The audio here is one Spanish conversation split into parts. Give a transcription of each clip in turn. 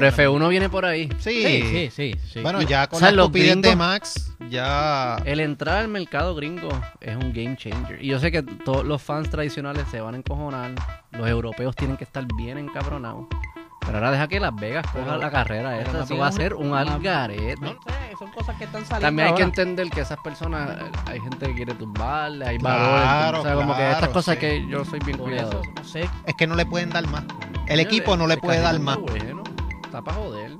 Pero F1 viene por ahí. Sí. sí, sí. sí. Bueno, ya con O sea, la de gringos- Max, ya... El entrar al mercado gringo es un game changer. Y yo sé que todos los fans tradicionales se van a encojonar. Los europeos tienen que estar bien encabronados. Pero ahora deja que Las Vegas coja Pero- la carrera más Eso va a ser un algarete. No sé, son cosas que están saliendo. También hay que entender que esas personas, hay gente que quiere tumbarle, hay Claro, valores. O sea, como que estas cosas sí. que yo soy bien cuidadoso. no sé. Es que no le pueden dar más. El equipo no le puede dar más. Bueno, está para joder.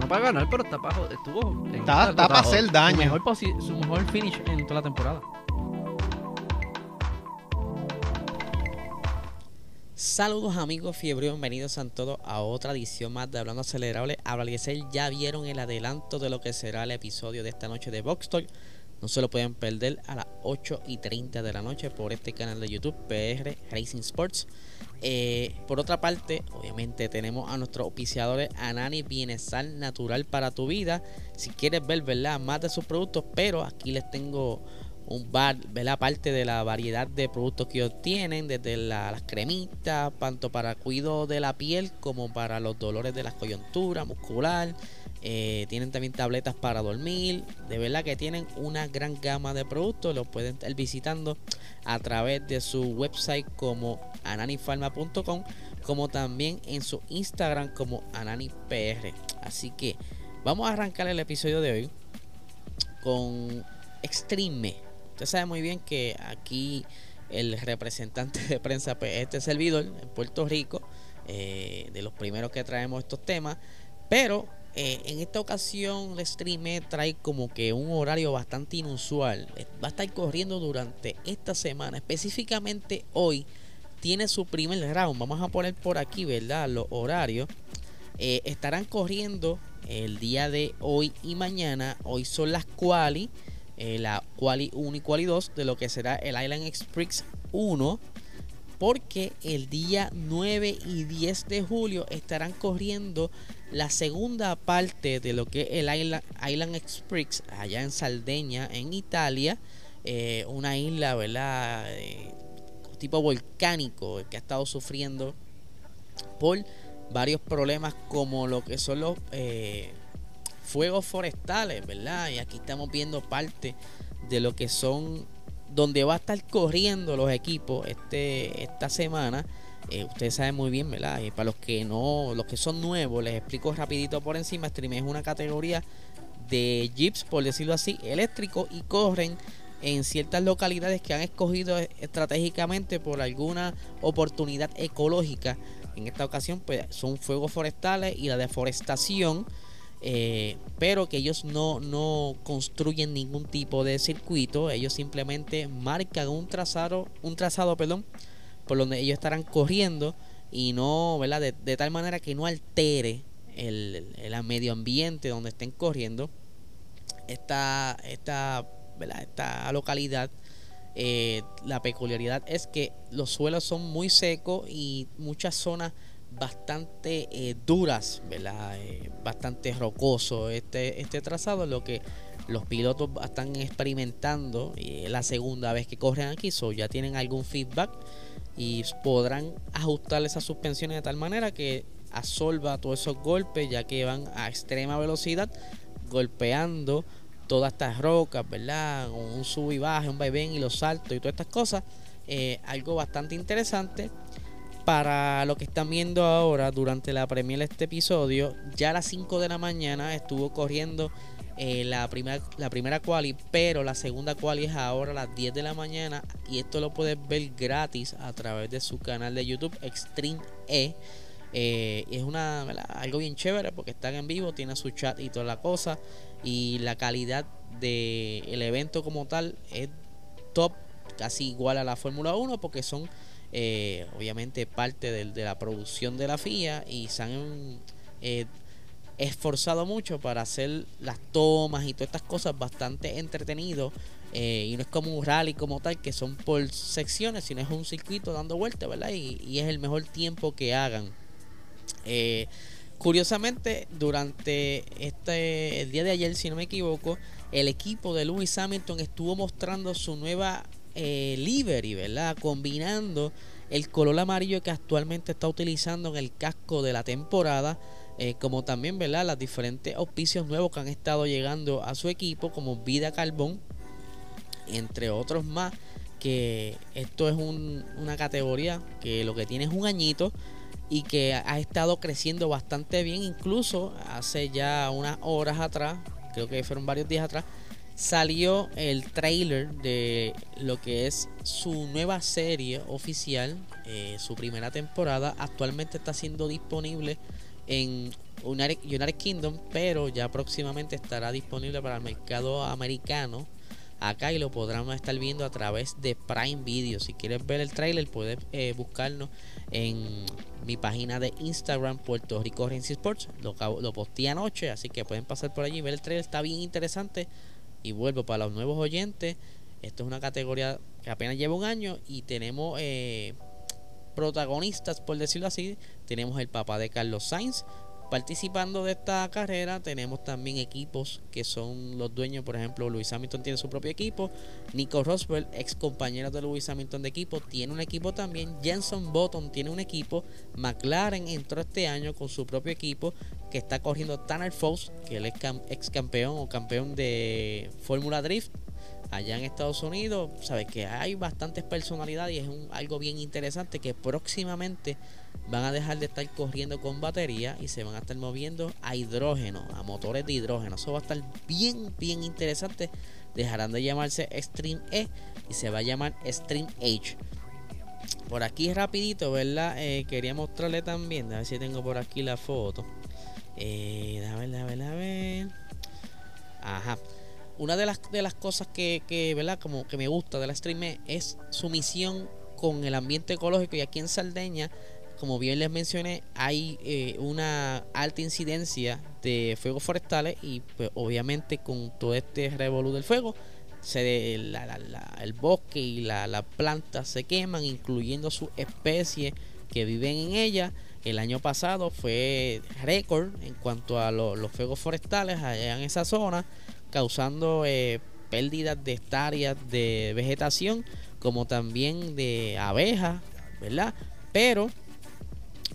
No para ganar, pero está para joder. Estuvo. Está, está para hacer Su daño. mejor, posi- su mejor finish en toda la temporada. Saludos amigos fiebre, bienvenidos a todos a otra edición más de Hablando Acelerable. Hablarles ya vieron el adelanto de lo que será el episodio de esta noche de Box Talk. No se lo pueden perder a las 8 y 30 de la noche por este canal de YouTube, PR Racing Sports. Eh, por otra parte, obviamente tenemos a nuestros auspiciadores Anani Bienestar Natural para tu vida. Si quieres ver ¿verdad? más de sus productos, pero aquí les tengo un bar, ¿verdad? Parte de la variedad de productos que ellos tienen, desde la- las cremitas, tanto para cuidado de la piel como para los dolores de la coyuntura muscular. Eh, tienen también tabletas para dormir. De verdad que tienen una gran gama de productos. Los pueden estar visitando a través de su website como ananifarma.com, como también en su Instagram como ananipr. Así que vamos a arrancar el episodio de hoy con Extreme. Usted sabe muy bien que aquí el representante de prensa, pues, este servidor en Puerto Rico, eh, de los primeros que traemos estos temas, pero eh, en esta ocasión el stream trae como que un horario bastante inusual. Eh, Va a estar corriendo durante esta semana, específicamente hoy. Tiene su primer round. Vamos a poner por aquí, ¿verdad? Los horarios. Eh, estarán corriendo el día de hoy y mañana. Hoy son las quali. la quali 1 y quali 2 de lo que será el Island Express 1. Porque el día 9 y 10 de julio estarán corriendo la segunda parte de lo que es el Island, Express allá en Sardeña, en Italia. eh, una isla, ¿verdad? Eh, tipo volcánico que ha estado sufriendo por varios problemas como lo que son los eh, fuegos forestales, ¿verdad? Y aquí estamos viendo parte de lo que son donde va a estar corriendo los equipos este esta semana. Eh, ustedes saben muy bien, ¿verdad? Y para los que no, los que son nuevos, les explico rapidito por encima. Stream es una categoría de jeeps, por decirlo así, eléctricos y corren en ciertas localidades que han escogido estratégicamente por alguna oportunidad ecológica. En esta ocasión, pues son fuegos forestales y la deforestación. Eh, pero que ellos no, no construyen ningún tipo de circuito. Ellos simplemente marcan un trazado, un trazado, perdón, por donde ellos estarán corriendo y no, ¿verdad? De, de tal manera que no altere el, el medio ambiente donde estén corriendo. Esta, esta, ¿verdad? esta localidad, eh, la peculiaridad es que los suelos son muy secos y muchas zonas bastante eh, duras, ¿verdad? Eh, bastante rocoso este, este trazado, lo que los pilotos están experimentando la segunda vez que corren aquí, so ya tienen algún feedback y podrán ajustar esas suspensiones de tal manera que absorba todos esos golpes ya que van a extrema velocidad golpeando todas estas rocas, ¿verdad? Un sub y baja, un vaivén y los saltos y todas estas cosas. Eh, algo bastante interesante para lo que están viendo ahora durante la premiere de este episodio. Ya a las 5 de la mañana estuvo corriendo eh, la, primera, la primera quali, pero la segunda quali es ahora a las 10 de la mañana y esto lo puedes ver gratis a través de su canal de YouTube Extreme E. Eh, es una algo bien chévere porque están en vivo, tiene su chat y toda la cosa y la calidad del evento como tal es top, casi igual a la Fórmula 1 porque son eh, obviamente parte de, la producción de la FIA y se han eh, esforzado mucho para hacer las tomas y todas estas cosas bastante entretenido eh, y no es como un rally como tal que son por secciones sino es un circuito dando vueltas verdad y, y, es el mejor tiempo que hagan. Curiosamente durante este el día de ayer si no me equivoco el equipo de Lewis Hamilton estuvo mostrando su nueva eh, ¿verdad? Combinando el color amarillo que actualmente está utilizando en el casco de la temporada, eh, como también, ¿verdad? Las diferentes auspicios nuevos que han estado llegando a su equipo, como Vida Carbón, entre otros más, que esto es una categoría que lo que tiene es un añito y que ha estado creciendo bastante bien, incluso hace ya unas horas atrás, creo que fueron varios días atrás, salió el trailer de lo que es su nueva serie oficial, eh, su primera temporada. Actualmente está siendo disponible en United, Kingdom, pero ya próximamente estará disponible para el mercado americano. Acá y lo podrán estar viendo a través de Prime Video. Si quieres ver el trailer, puedes eh, buscarnos en mi página de Instagram, Puerto Rico Renzi Sports. Lo, lo posteé anoche, así que pueden pasar por allí y ver el trailer. Está bien interesante y vuelvo para los nuevos oyentes. Esto es una categoría que apenas lleva un año y tenemos eh, protagonistas, por decirlo así. Tenemos el papá de Carlos Sainz participando de esta carrera. Tenemos también equipos que son los dueños, por ejemplo, Luis Hamilton tiene su propio equipo. Nico Roswell, ex compañero de Luis Hamilton de equipo, tiene un equipo también. Jenson Button tiene un equipo. McLaren entró este año con su propio equipo que está corriendo Tanner Fox, que él es ex campeón o campeón de Fórmula Drift allá en Estados Unidos. Sabes que hay bastantes personalidades y es un, algo bien interesante que próximamente van a dejar de estar corriendo con batería y se van a estar moviendo a hidrógeno, a motores de hidrógeno. Eso va a estar bien, bien interesante. Dejarán de llamarse Stream E y se va a llamar Stream H. Por aquí rapidito, ¿verdad? Eh, quería mostrarle también, a ver si tengo por aquí la foto. Eh, ver, ver, ver. Ajá. Una de las, de las cosas que, que, ¿verdad? Como que me gusta de la Stream es su misión con el ambiente ecológico y aquí en Saldeña como bien les mencioné, hay eh, una alta incidencia de fuegos forestales y pues obviamente con todo este revolú del fuego, se, el bosque y las la plantas se queman, incluyendo sus especies que viven en ella. El año pasado fue récord en cuanto a los fuegos forestales allá en esa zona, causando eh, pérdidas de hectáreas de vegetación, como también de abejas, ¿verdad? Pero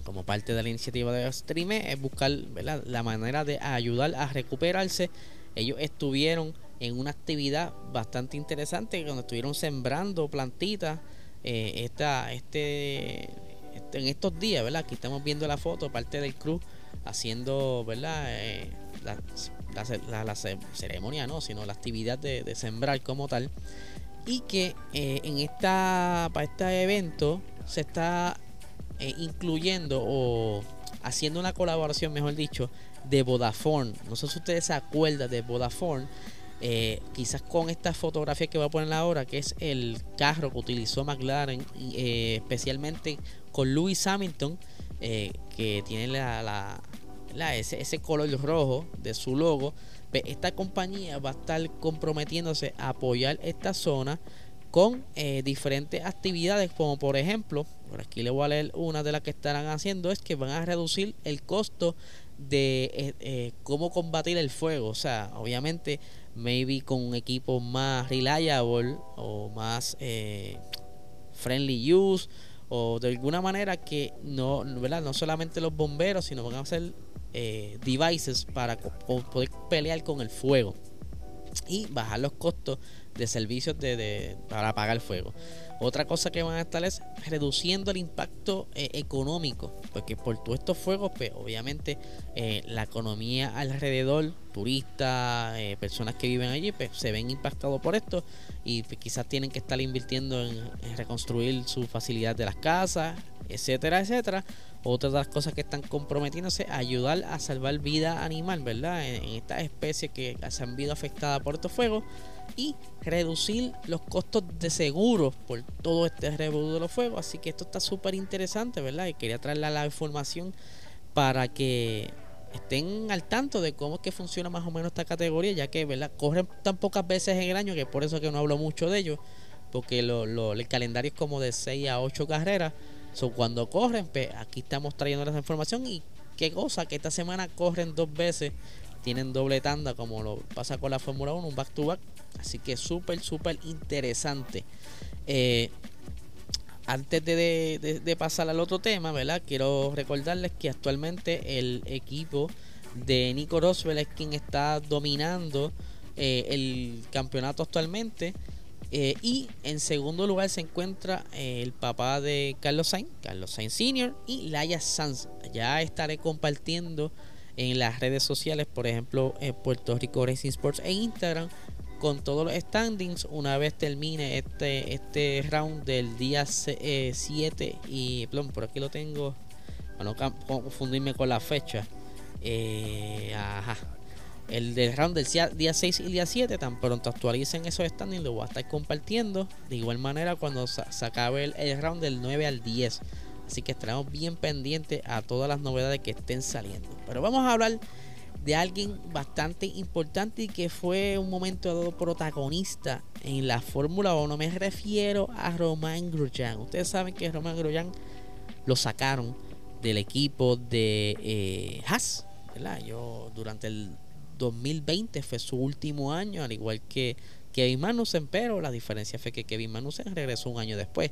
como parte de la iniciativa de Streame, es buscar la manera de ayudar a recuperarse. Ellos estuvieron en una actividad bastante interesante cuando estuvieron sembrando plantitas eh, esta, este, este, en estos días, ¿verdad? Aquí estamos viendo la foto, parte del cruz haciendo, ¿verdad? Eh, la, ceremonia, no, sino la actividad de, sembrar como tal. Y que eh, en esta, para este evento se está eh, incluyendo o haciendo una colaboración, mejor dicho, de Vodafone. No sé si ustedes se acuerdan de Vodafone. Quizás con esta fotografía que voy a poner ahora, que es el carro que utilizó McLaren, eh, especialmente con Lewis Hamilton, que tiene la, la, ese, ese, color rojo de su logo. Pues esta compañía va a estar comprometiéndose a apoyar esta zona con diferentes actividades, como por ejemplo por aquí le voy a leer una de las que estarán haciendo, es que van a reducir el costo de eh, eh, cómo combatir el fuego. O sea, obviamente, maybe con un equipo más reliable o más eh, friendly use o de alguna manera que no, ¿verdad? no solamente los bomberos, sino van a hacer devices para poder pelear con el fuego y bajar los costos de servicios de, para apagar fuego. Otra cosa que van a estar es reduciendo el impacto eh, económico, porque por todos estos fuegos, pues obviamente eh, la economía alrededor, turistas, eh, personas que viven allí, pues se ven impactados por esto y pues, quizás tienen que estar invirtiendo en, reconstruir su facilidad de las casas, etcétera, etcétera. Otra de las cosas que están comprometiéndose ayudar a salvar vida animal, ¿verdad? En, estas especies que se han visto afectadas por estos fuegos y reducir los costos de seguros por todo este revuelo de los fuegos. Así que esto está súper interesante, ¿verdad? Y quería traerle la información para que estén al tanto de cómo es que funciona más o menos esta categoría, ya que ¿verdad? corren tan pocas veces en el año que por eso que no hablo mucho de ellos, porque lo, lo, el calendario es como de 6 a 8 carreras. So, cuando corren, pues aquí estamos trayendo esa información y qué cosa, que esta semana corren dos veces, tienen doble tanda como lo pasa con la Fórmula 1, un back to back, así que súper, súper interesante. Eh, antes de, pasar al otro tema, ¿verdad? Quiero recordarles que actualmente el equipo de Nico Roswell es quien está dominando eh, el campeonato actualmente. Eh, y en segundo lugar se encuentra eh, el papá de Carlos Sainz, Carlos Sainz Sr. y Laia Sanz. Ya estaré compartiendo en las redes sociales, por ejemplo, en Puerto Rico Racing Sports e Instagram, con todos los standings una vez termine este, este round del día 7 eh, y por aquí lo tengo para no confundirme con la fecha ajá el del round del día 6 y día 7 tan pronto actualicen esos standings lo voy a estar compartiendo de igual manera cuando se, acabe el, el, round del 9 al 10 así que estaremos bien pendientes a todas las novedades que estén saliendo pero vamos a hablar de alguien bastante importante y que fue un momento protagonista en la Fórmula 1. Me refiero a Román Grosjean. Ustedes saben que Román Grosjean lo sacaron del equipo de eh, Haas. Yo durante el 2020 fue su último año, al igual que Kevin Magnussen, pero la diferencia fue que Kevin Magnussen regresó un año después.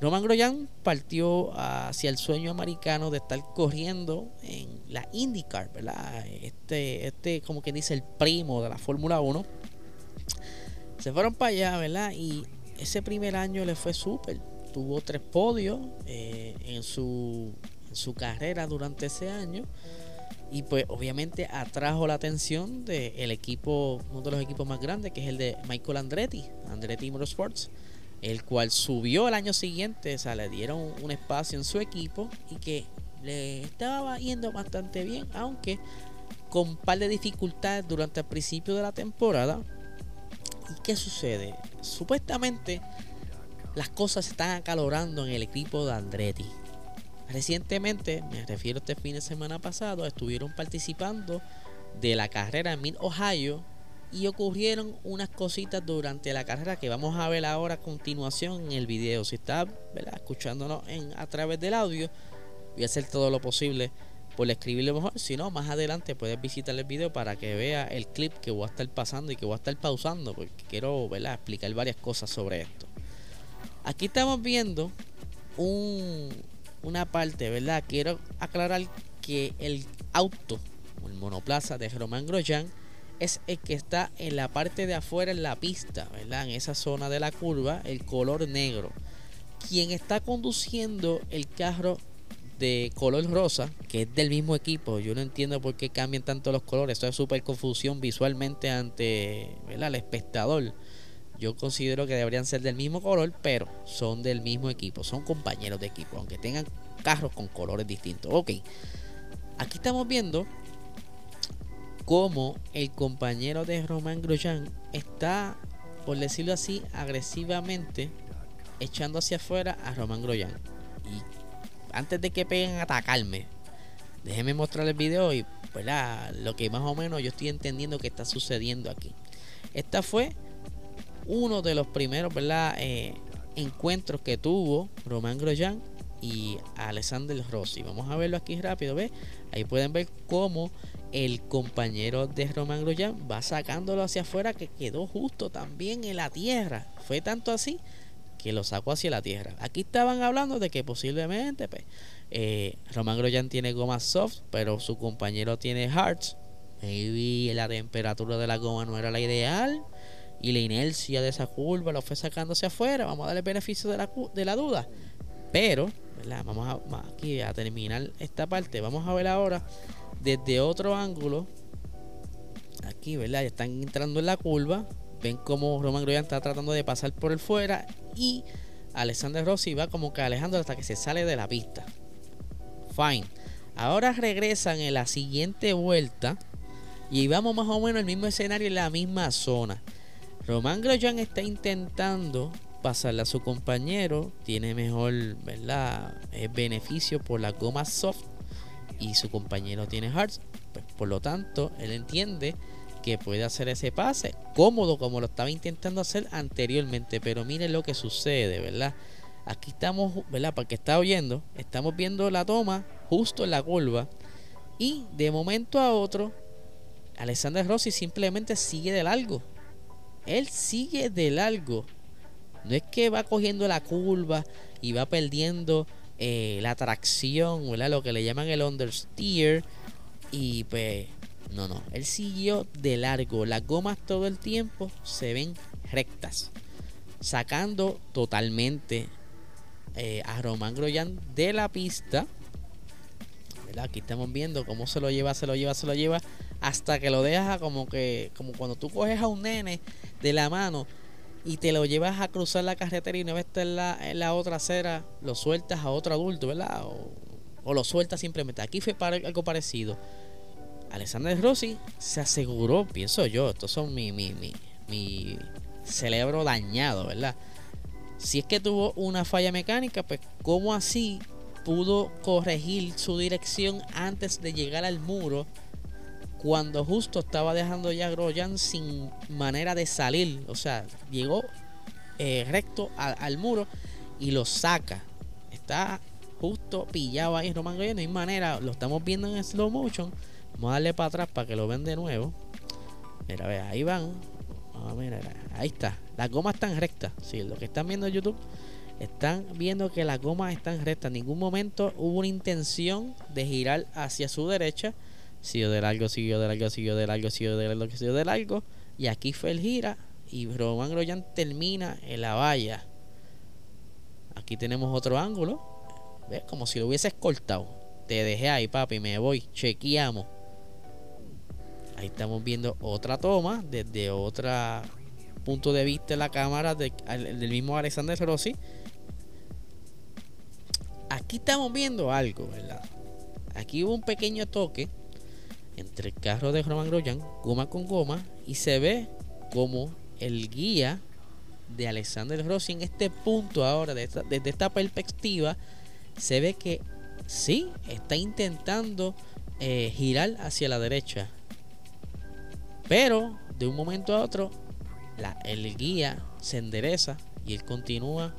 Roman Grosjean partió hacia el sueño americano de estar corriendo en la IndyCar, ¿verdad? Este, este como quien dice, el primo de la Fórmula 1. Se fueron para allá, ¿verdad? Y ese primer año le fue súper. Tuvo tres podios eh, en, su, en su carrera durante ese año. Y pues obviamente atrajo la atención del equipo, uno de los equipos más grandes, que es el de Michael Andretti, Andretti Motorsports el cual subió el año siguiente, o sea, le dieron un espacio en su equipo y que le estaba yendo bastante bien, aunque con un par de dificultades durante el principio de la temporada. ¿Y qué sucede? Supuestamente las cosas se están acalorando en el equipo de Andretti. Recientemente, me refiero a este fin de semana pasado, estuvieron participando de la carrera en Mid Ohio y ocurrieron unas cositas durante la carrera que vamos a ver ahora a continuación en el video. Si está escuchándonos en, a través del audio, voy a hacer todo lo posible por escribirlo mejor. Si no, más adelante puedes visitar el video para que vea el clip que voy a estar pasando y que voy a estar pausando porque quiero explicar varias cosas sobre esto. Aquí estamos viendo un, una parte, ¿verdad? Quiero aclarar que el auto, el monoplaza de Román Grosjean, es el que está en la parte de afuera en la pista, ¿verdad? En esa zona de la curva, el color negro. Quien está conduciendo el carro de color rosa, que es del mismo equipo, yo no entiendo por qué cambian tanto los colores, esto es súper confusión visualmente ante el espectador. Yo considero que deberían ser del mismo color, pero son del mismo equipo, son compañeros de equipo, aunque tengan carros con colores distintos. Ok, aquí estamos viendo como el compañero de Roman Grosjean está, por decirlo así, agresivamente echando hacia afuera a Roman Grosjean. Y antes de que peguen a atacarme, déjenme mostrar el video y pues lo que más o menos yo estoy entendiendo que está sucediendo aquí. Esta fue uno de los primeros. Eh, encuentros que tuvo Roman Grosjean y Alexander Rossi. Vamos a verlo aquí rápido, ¿ves? Ahí pueden ver cómo el compañero de Roman Grosjean va sacándolo hacia afuera que quedó justo también en la tierra. Fue tanto así que lo sacó hacia la tierra. Aquí estaban hablando de que posiblemente pues, eh, Roman Grosjean tiene goma soft, pero su compañero tiene hards. Maybe la temperatura de la goma no era la ideal y la inercia de esa curva lo fue sacando hacia afuera. Vamos a darle beneficio de la, de la duda. Pero, vamos a, aquí a terminar esta parte. Vamos a ver ahora desde otro ángulo. Aquí, ¿verdad? Ya están entrando en la curva. Ven como Roman Grosjean está tratando de pasar por el fuera. Y Alexander Rossi va como que alejando hasta que se sale de la pista. Fine. Ahora regresan en la siguiente vuelta. Y vamos más o menos el mismo escenario en la misma zona. Román Grosjean está intentando pasarle a su compañero, tiene mejor ¿verdad? Eh, beneficio por la goma soft y su compañero tiene hards. Pues, por lo tanto, él entiende que puede hacer ese pase cómodo como lo estaba intentando hacer anteriormente. Pero miren lo que sucede, ¿verdad? Aquí estamos, ¿verdad? Para que está oyendo, estamos viendo la toma justo en la curva. Y de momento a otro, Alexander Rossi simplemente sigue de largo. Él sigue de largo. No es que va cogiendo la curva y va perdiendo eh, la tracción, ¿verdad? Lo que le llaman el understeer. Y pues, no, no. Él siguió de largo. Las gomas todo el tiempo se ven rectas. Sacando totalmente eh, a Román Groyan de la pista. Aquí estamos viendo cómo se lo lleva, se lo lleva, se lo lleva. Hasta que lo deja como que, como cuando tú coges a un nene de la mano y te lo llevas a cruzar la carretera y no ves en la, en la otra acera, lo sueltas a otro adulto, ¿verdad? O, lo sueltas simplemente. Aquí fue para algo parecido. Alexander Rossi se aseguró, pienso yo, estos son mi, mi, mi, mi cerebro dañado, ¿verdad? Si es que tuvo una falla mecánica, pues ¿cómo así pudo corregir su dirección antes de llegar al muro? Cuando justo estaba dejando ya Groyan sin manera de salir. O sea, llegó eh, recto al muro y lo saca. Está justo pillado ahí Roman Groyan. No hay manera. Lo estamos viendo en slow motion. Vamos a darle para atrás para que lo vean de nuevo. Mira, ve, ahí van. Ah, mira, ahí está. Las gomas están rectas. Sí, lo que están viendo en YouTube están viendo que las gomas están rectas. En ningún momento hubo una intención de girar hacia su derecha. Siguió de largo, siguió de largo, siguió de largo, siguió de largo, siguió de largo. Y aquí fue el gira. Y Roman Groyan termina en la valla. Aquí tenemos otro ángulo. ¿Ves? Como si lo hubiese escoltado. Te dejé ahí, papi, me voy. Chequeamos. Ahí estamos viendo otra toma desde otro punto de vista de la cámara del mismo Alexander Rossi. Aquí estamos viendo algo, ¿verdad? Aquí hubo un pequeño toque entre el carro de Roman Grosjean, goma con goma, y se ve como el guía de Alexander Rossi en este punto ahora, desde esta, perspectiva, se ve que sí, está intentando eh, girar hacia la derecha. Pero de un momento a otro, el guía se endereza y él continúa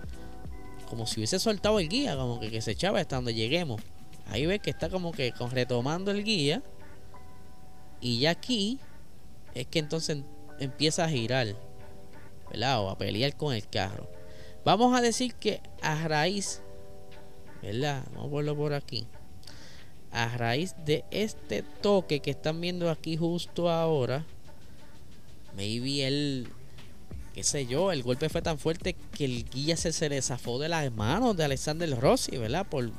como si hubiese soltado el guía, como que, se echaba hasta donde lleguemos. Ahí ves que está como que retomando el guía. Y ya aquí es que entonces empieza a girar, ¿verdad? O a pelear con el carro. Vamos a decir que a raíz, ¿verdad? Vamos a verlo por aquí. A raíz de este toque que están viendo aquí justo ahora, maybe él, qué sé yo, el golpe fue tan fuerte que el guía se, se de las manos de Alexander Rossi, ¿verdad? Por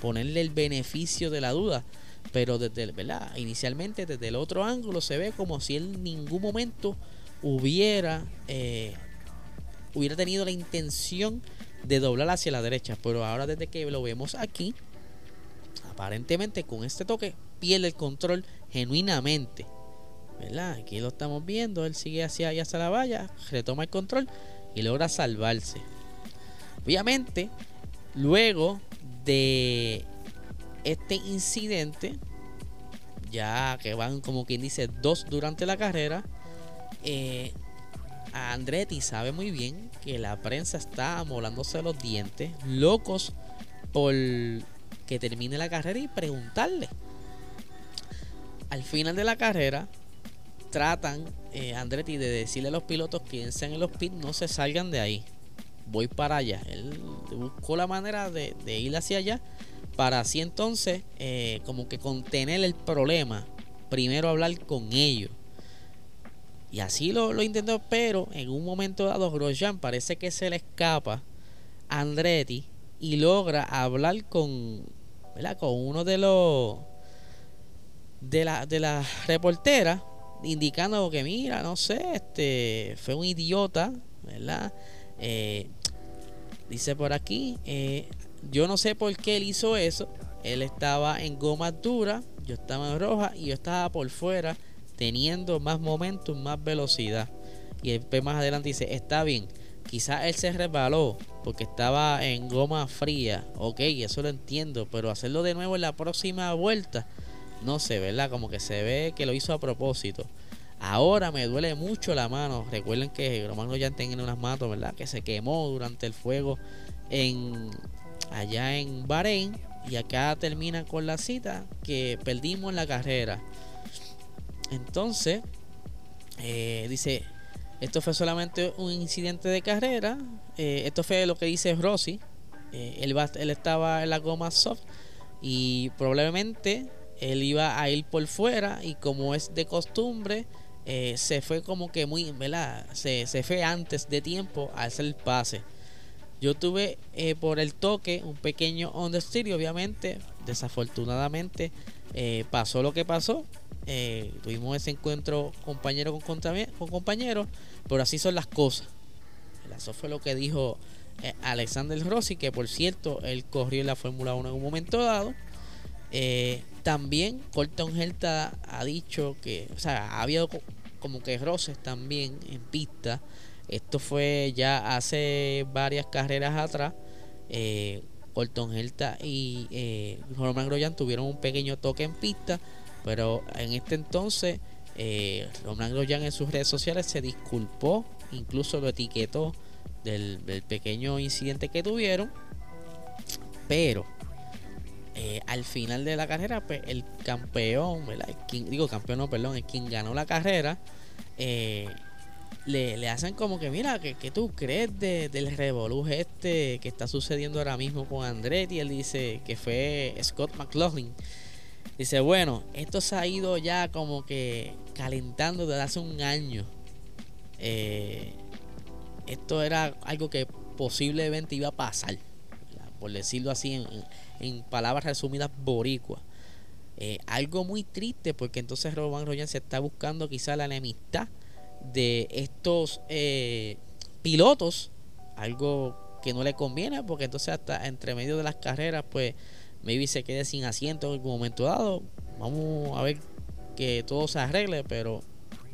ponerle el beneficio de la duda. Pero desde, ¿verdad? Inicialmente desde el otro ángulo se ve como si él en ningún momento hubiera, eh, hubiera tenido la intención de doblar hacia la derecha. Pero ahora desde que lo vemos aquí, aparentemente con este toque pierde el control genuinamente. ¿verdad? Aquí lo estamos viendo, él sigue hacia allá hacia la valla, retoma el control y logra salvarse. Obviamente, luego de este incidente, ya que van como quien dice dos durante la carrera, eh, Andretti sabe muy bien que la prensa está amolándose los dientes, locos por que termine la carrera y preguntarle. Al final de la carrera, tratan, eh, Andretti, de decirle a los pilotos que sean en los pits, no se salgan de ahí. Voy para allá. Él buscó la manera de, ir hacia allá para así entonces eh, como que contener el problema. Primero hablar con ellos. Y así lo, lo intentó, pero en un momento dado Grosjean parece que se le escapa a Andretti y logra hablar con, con uno de los de la, de la reportera indicando que mira, no sé, este fue un idiota, ¿verdad? Eh, dice por aquí, eh, yo no sé por qué él hizo eso. Él estaba en goma dura, yo estaba en roja y yo estaba por fuera teniendo más momentum, más velocidad. y después más adelante dice, está bien, quizás él se resbaló porque estaba en goma fría, ok, eso lo entiendo, pero hacerlo de nuevo en la próxima vuelta, no sé, ¿verdad? Como que se ve que lo hizo a propósito. Ahora me duele mucho la mano. Recuerden que Romano ya tiene unas manos, ¿verdad? Que se quemó durante el fuego en allá en Bahrein. Y acá termina con la cita que perdimos la carrera. Entonces, eh, dice, esto fue solamente un incidente de carrera. Eh, esto fue lo que dice Rossi. Eh, él, él estaba en la goma soft y probablemente él iba a ir por fuera y como es de costumbre, eh, se fue como que muy, ¿verdad? Se, se fue antes de tiempo a hacer el pase. Yo tuve eh, por el toque un pequeño understeer y obviamente, desafortunadamente, eh, pasó lo que pasó. tuvimos ese encuentro compañero con, con compañero, pero así son las cosas. Eso fue lo que dijo Alexander Rossi, que por cierto, él corrió en la Fórmula 1 en un momento dado. También Colton Herta ha dicho que, o sea, ha habido como que roces también en pista. Esto fue ya hace varias carreras atrás. Eh, Colton y eh, Roman Grosjean tuvieron un pequeño toque en pista, pero en este entonces eh, Roman Grosjean en sus redes sociales se disculpó, incluso lo etiquetó del, pequeño incidente que tuvieron, pero eh, al final de la carrera, pues el campeón, digo campeón, no, perdón, el quien ganó la carrera, eh, le, hacen como que, mira, que, tú crees del revolú este que está sucediendo ahora mismo con Andretti? Él dice que fue Scott McLaughlin. Dice, bueno, esto se ha ido ya como que calentando desde hace un año. Eh, esto era algo que posiblemente iba a pasar, por decirlo así en, en palabras resumidas, boricua. Eh, algo muy triste porque entonces Roman Royan se está buscando quizá la enemistad de estos eh, pilotos, algo que no le conviene porque entonces hasta entre medio de las carreras pues maybe se quede sin asiento en algún momento dado. Vamos a ver que todo se arregle, pero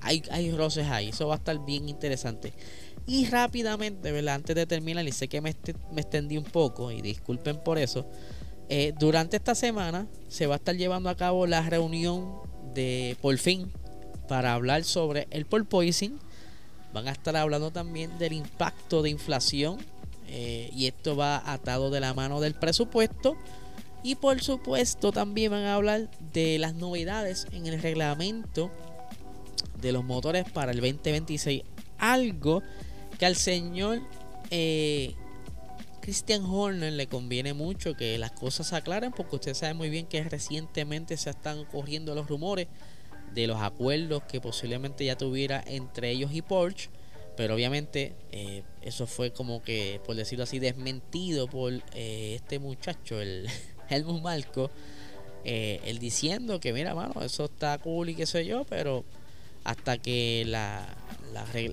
hay, hay roces ahí, eso va a estar bien interesante. Y rápidamente, ¿verdad? antes de terminar, y sé que me, me extendí un poco y disculpen por eso. Eh, durante esta semana se va a estar llevando a cabo la reunión de por fin para hablar sobre el porpoising. Van a estar hablando también del impacto de inflación eh, y esto va atado de la mano del presupuesto. Y por supuesto también van a hablar de las novedades en el reglamento de los motores para el 2026. Algo que al señor eh, Christian Horner le conviene mucho que las cosas se aclaren porque usted sabe muy bien que recientemente se están corriendo los rumores de los acuerdos que posiblemente ya tuviera entre ellos y Porsche pero obviamente eh, eso fue como que por decirlo así desmentido por eh, este muchacho el Helmut Marco eh, él diciendo que mira mano eso está cool y qué sé yo pero hasta que la,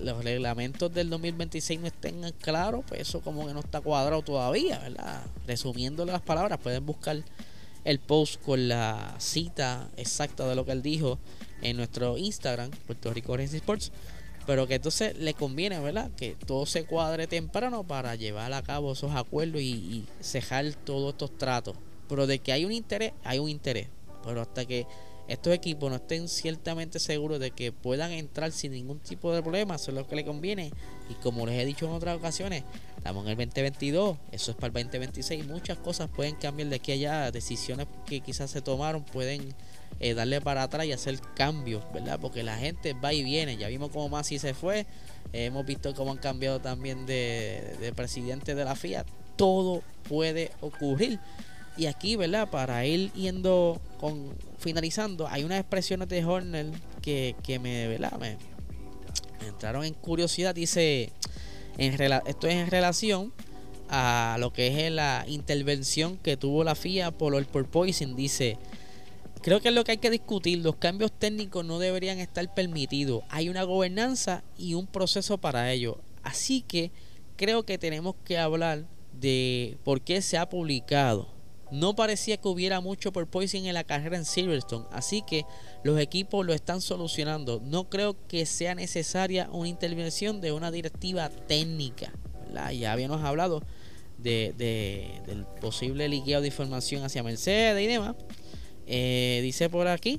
los reglamentos del 2026 no estén claros, pues eso como que no está cuadrado todavía, ¿verdad? Resumiendo las palabras, pueden buscar el post con la cita exacta de lo que él dijo en nuestro Instagram, Puerto Rico Racing Sports. Pero que entonces le conviene, ¿verdad? Que todo se cuadre temprano para llevar a cabo esos acuerdos y, cejar todos estos tratos. Pero de que hay un interés, hay un interés. Pero hasta que estos equipos no estén ciertamente seguros de que puedan entrar sin ningún tipo de problema, eso es lo que le conviene. Y como les he dicho en otras ocasiones, estamos en el 2022, eso es para el 2026. Muchas cosas pueden cambiar de aquí a allá, decisiones que quizás se tomaron pueden eh, darle para atrás y hacer cambios, ¿verdad? Porque la gente va y viene. Ya vimos cómo Masi se fue, hemos visto cómo han cambiado también de, de presidente de la FIA. Todo puede ocurrir. Y aquí, ¿verdad? Para ir yendo con finalizando, hay unas expresiones de Horner que, me, ¿verdad? Me, entraron en curiosidad. Dice, esto es en relación a lo que es la intervención que tuvo la FIA por el porpoising. Dice, creo que es lo que hay que discutir. Los cambios técnicos no deberían estar permitidos. Hay una gobernanza y un proceso para ello. Así que creo que tenemos que hablar de por qué se ha publicado no parecía que hubiera mucho por Poison en la carrera en Silverstone, así que los equipos lo están solucionando. No creo que sea necesaria una intervención de una directiva técnica. Ya habíamos hablado de, del posible liqueo de información hacia Mercedes y demás. Eh, dice por aquí,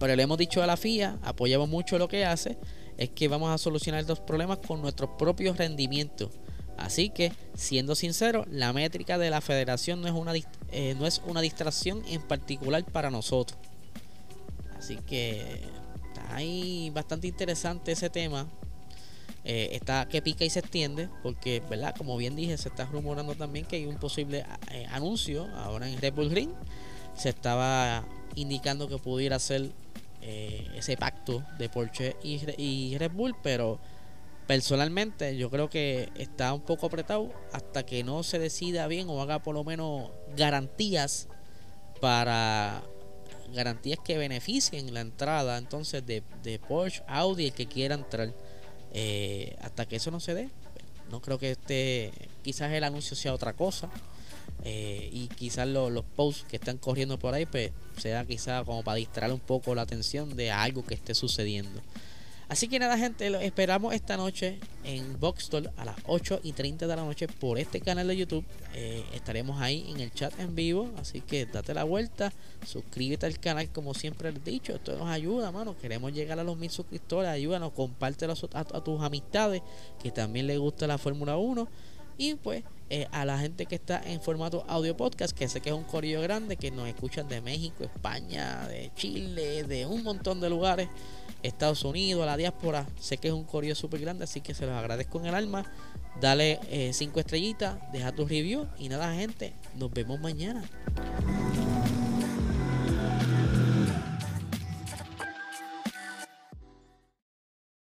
pero le hemos dicho a la FIA, apoyamos mucho lo que hace, es que vamos a solucionar estos problemas con nuestros propios rendimientos. Así que, siendo sincero, la métrica de la federación no es una, eh, no es una distracción en particular para nosotros. Así que está ahí bastante interesante ese tema. Eh, está que pica y se extiende, porque, ¿verdad? Como bien dije, se está rumorando también que hay un posible anuncio ahora en Red Bull Ring. Se estaba indicando que pudiera ser ese pacto de Porsche y, Red Bull, pero personalmente yo creo que está un poco apretado hasta que no se decida bien o haga por lo menos garantías para garantías que beneficien la entrada entonces de, de Porsche, Audi, el que quiera entrar. Eh, hasta que eso no se dé, no creo que este, quizás el anuncio sea otra cosa. Eh, y quizás los posts que están corriendo por ahí pues, sea quizás como para distraer un poco la atención de algo que esté sucediendo. Así que nada, gente, lo esperamos esta noche en Boxstore a las 8 y 30 de la noche por este canal de YouTube. Eh, estaremos ahí en el chat en vivo. Así que date la vuelta, suscríbete al canal, como siempre he dicho. Esto nos ayuda, mano. Queremos llegar a los mil suscriptores. Ayúdanos, compártelo a, a tus amistades que también les gusta la Fórmula 1. Y pues eh, a la gente que está en formato audio podcast, que sé que es un corillo grande, que nos escuchan de México, España, de Chile, de un montón de lugares. Estados Unidos, la diáspora. Sé que es un correo súper grande, así que se los agradezco en el alma. Dale 5 eh, estrellitas, deja tu review y nada, gente. Nos vemos mañana.